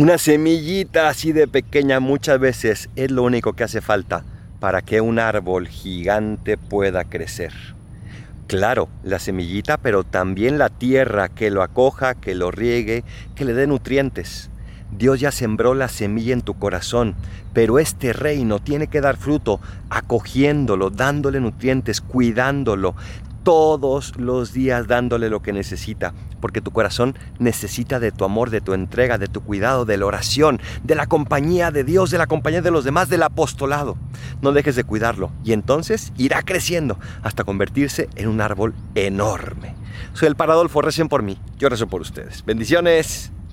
Una semillita así de pequeña muchas veces es lo único que hace falta para que un árbol gigante pueda crecer. Claro, la semillita, pero también la tierra que lo acoja, que lo riegue, que le dé nutrientes. Dios ya sembró la semilla en tu corazón, pero este reino tiene que dar fruto acogiéndolo, dándole nutrientes, cuidándolo, todos los días dándole lo que necesita, porque tu corazón necesita de tu amor, de tu entrega, de tu cuidado, de la oración, de la compañía de Dios, de la compañía de los demás, del apostolado. No dejes de cuidarlo y entonces irá creciendo hasta convertirse en un árbol enorme. Soy el Paradolfo, recen por mí, yo rezo por ustedes. Bendiciones.